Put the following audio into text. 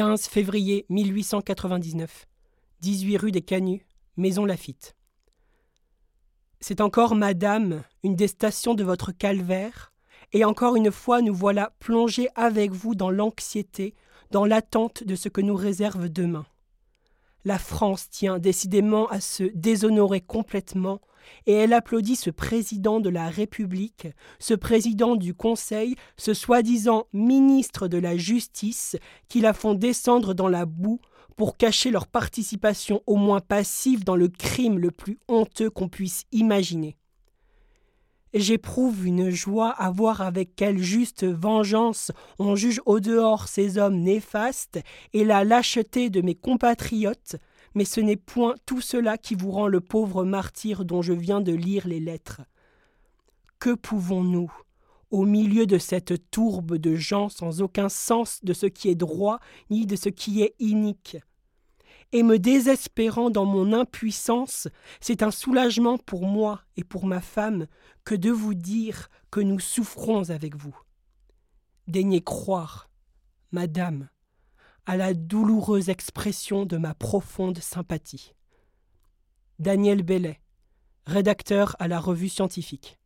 15 février 1899, 18 rue des Canuts, Maison Lafitte. C'est encore, madame, une des stations de votre calvaire, et encore une fois nous voilà plongés avec vous dans l'anxiété, dans l'attente de ce que nous réserve demain. La France tient décidément à se déshonorer complètement, et elle applaudit ce président de la République, ce président du Conseil, ce soi-disant ministre de la Justice, qui la font descendre dans la boue pour cacher leur participation au moins passive dans le crime le plus honteux qu'on puisse imaginer. J'éprouve une joie à voir avec quelle juste vengeance on juge au dehors ces hommes néfastes et la lâcheté de mes compatriotes, mais ce n'est point tout cela qui vous rend le pauvre martyr dont je viens de lire les lettres. Que pouvons-nous, au milieu de cette tourbe de gens sans aucun sens de ce qui est droit ni de ce qui est inique, et me désespérant dans mon impuissance, c'est un soulagement pour moi et pour ma femme que de vous dire que nous souffrons avec vous. Daignez croire, Madame, à la douloureuse expression de ma profonde sympathie. Daniel Bellet, rédacteur à la revue scientifique.